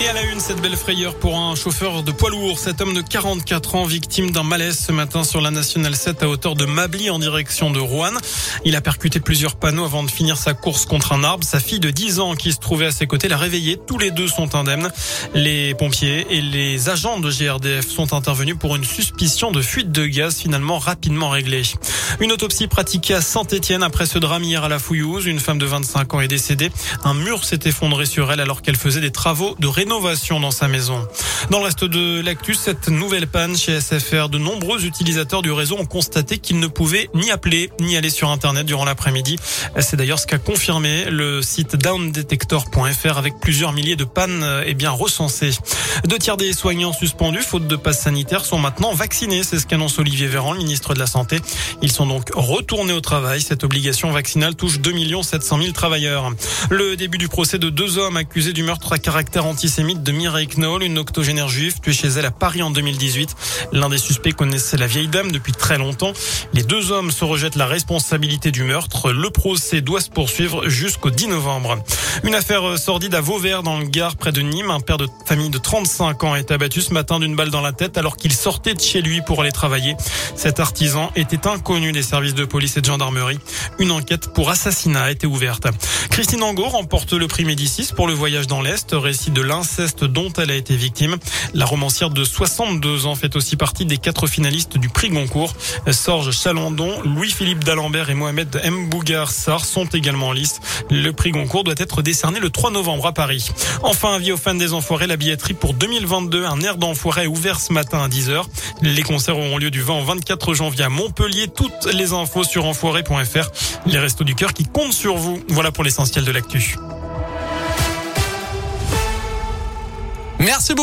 Et à la une, cette belle frayeur pour un chauffeur de poids lourd. Cet homme de 44 ans, victime d'un malaise ce matin sur la Nationale 7 à hauteur de Mably en direction de Rouen. Il a percuté plusieurs panneaux avant de finir sa course contre un arbre. Sa fille de 10 ans qui se trouvait à ses côtés l'a réveillé. Tous les deux sont indemnes. Les pompiers et les agents de GRDF sont intervenus pour une suspicion de fuite de gaz finalement rapidement réglée. Une autopsie pratiquée à Saint-Etienne après ce drame hier à la Fouillouse. Une femme de 25 ans est décédée. Un mur s'est effondré sur elle alors qu'elle faisait des travaux de rénovation rénovation dans sa maison. Dans le reste de l'actu, cette nouvelle panne chez SFR, de nombreux utilisateurs du réseau ont constaté qu'ils ne pouvaient ni appeler ni aller sur Internet durant l'après-midi. C'est d'ailleurs ce qu'a confirmé le site downdetector.fr avec plusieurs milliers de pannes et bien recensées. Deux tiers des soignants suspendus, faute de passe sanitaire, sont maintenant vaccinés. C'est ce qu'annonce Olivier Véran, le ministre de la Santé. Ils sont donc retournés au travail. Cette obligation vaccinale touche 2 700 000 travailleurs. Le début du procès de deux hommes accusés du meurtre à caractère antisémite antisémite de Mireille Knoll, une octogénaire juive tuée chez elle à Paris en 2018. L'un des suspects connaissait la vieille dame depuis très longtemps. Les deux hommes se rejettent la responsabilité du meurtre. Le procès doit se poursuivre jusqu'au 10 novembre. Une affaire sordide à Vauvert dans le Gard près de Nîmes. Un père de famille de 35 ans est abattu ce matin d'une balle dans la tête alors qu'il sortait de chez lui pour aller travailler. Cet artisan était inconnu des services de police et de gendarmerie. Une enquête pour assassinat a été ouverte. Christine Angot remporte le prix Médicis pour le voyage dans l'Est, récit de dont elle a été victime. La romancière de 62 ans fait aussi partie des quatre finalistes du prix Goncourt. Sorge Chalandon, Louis-Philippe d'Alembert et Mohamed M. Bougar Sar sont également en liste. Le prix Goncourt doit être décerné le 3 novembre à Paris. Enfin, avis aux fans des Enfoirés, la billetterie pour 2022, un air d'enfoiré est ouvert ce matin à 10h. Les concerts auront lieu du 20 au 24 janvier à Montpellier. Toutes les infos sur enfoiré.fr. Les restos du cœur qui comptent sur vous. Voilà pour l'essentiel de l'actu. Merci beaucoup.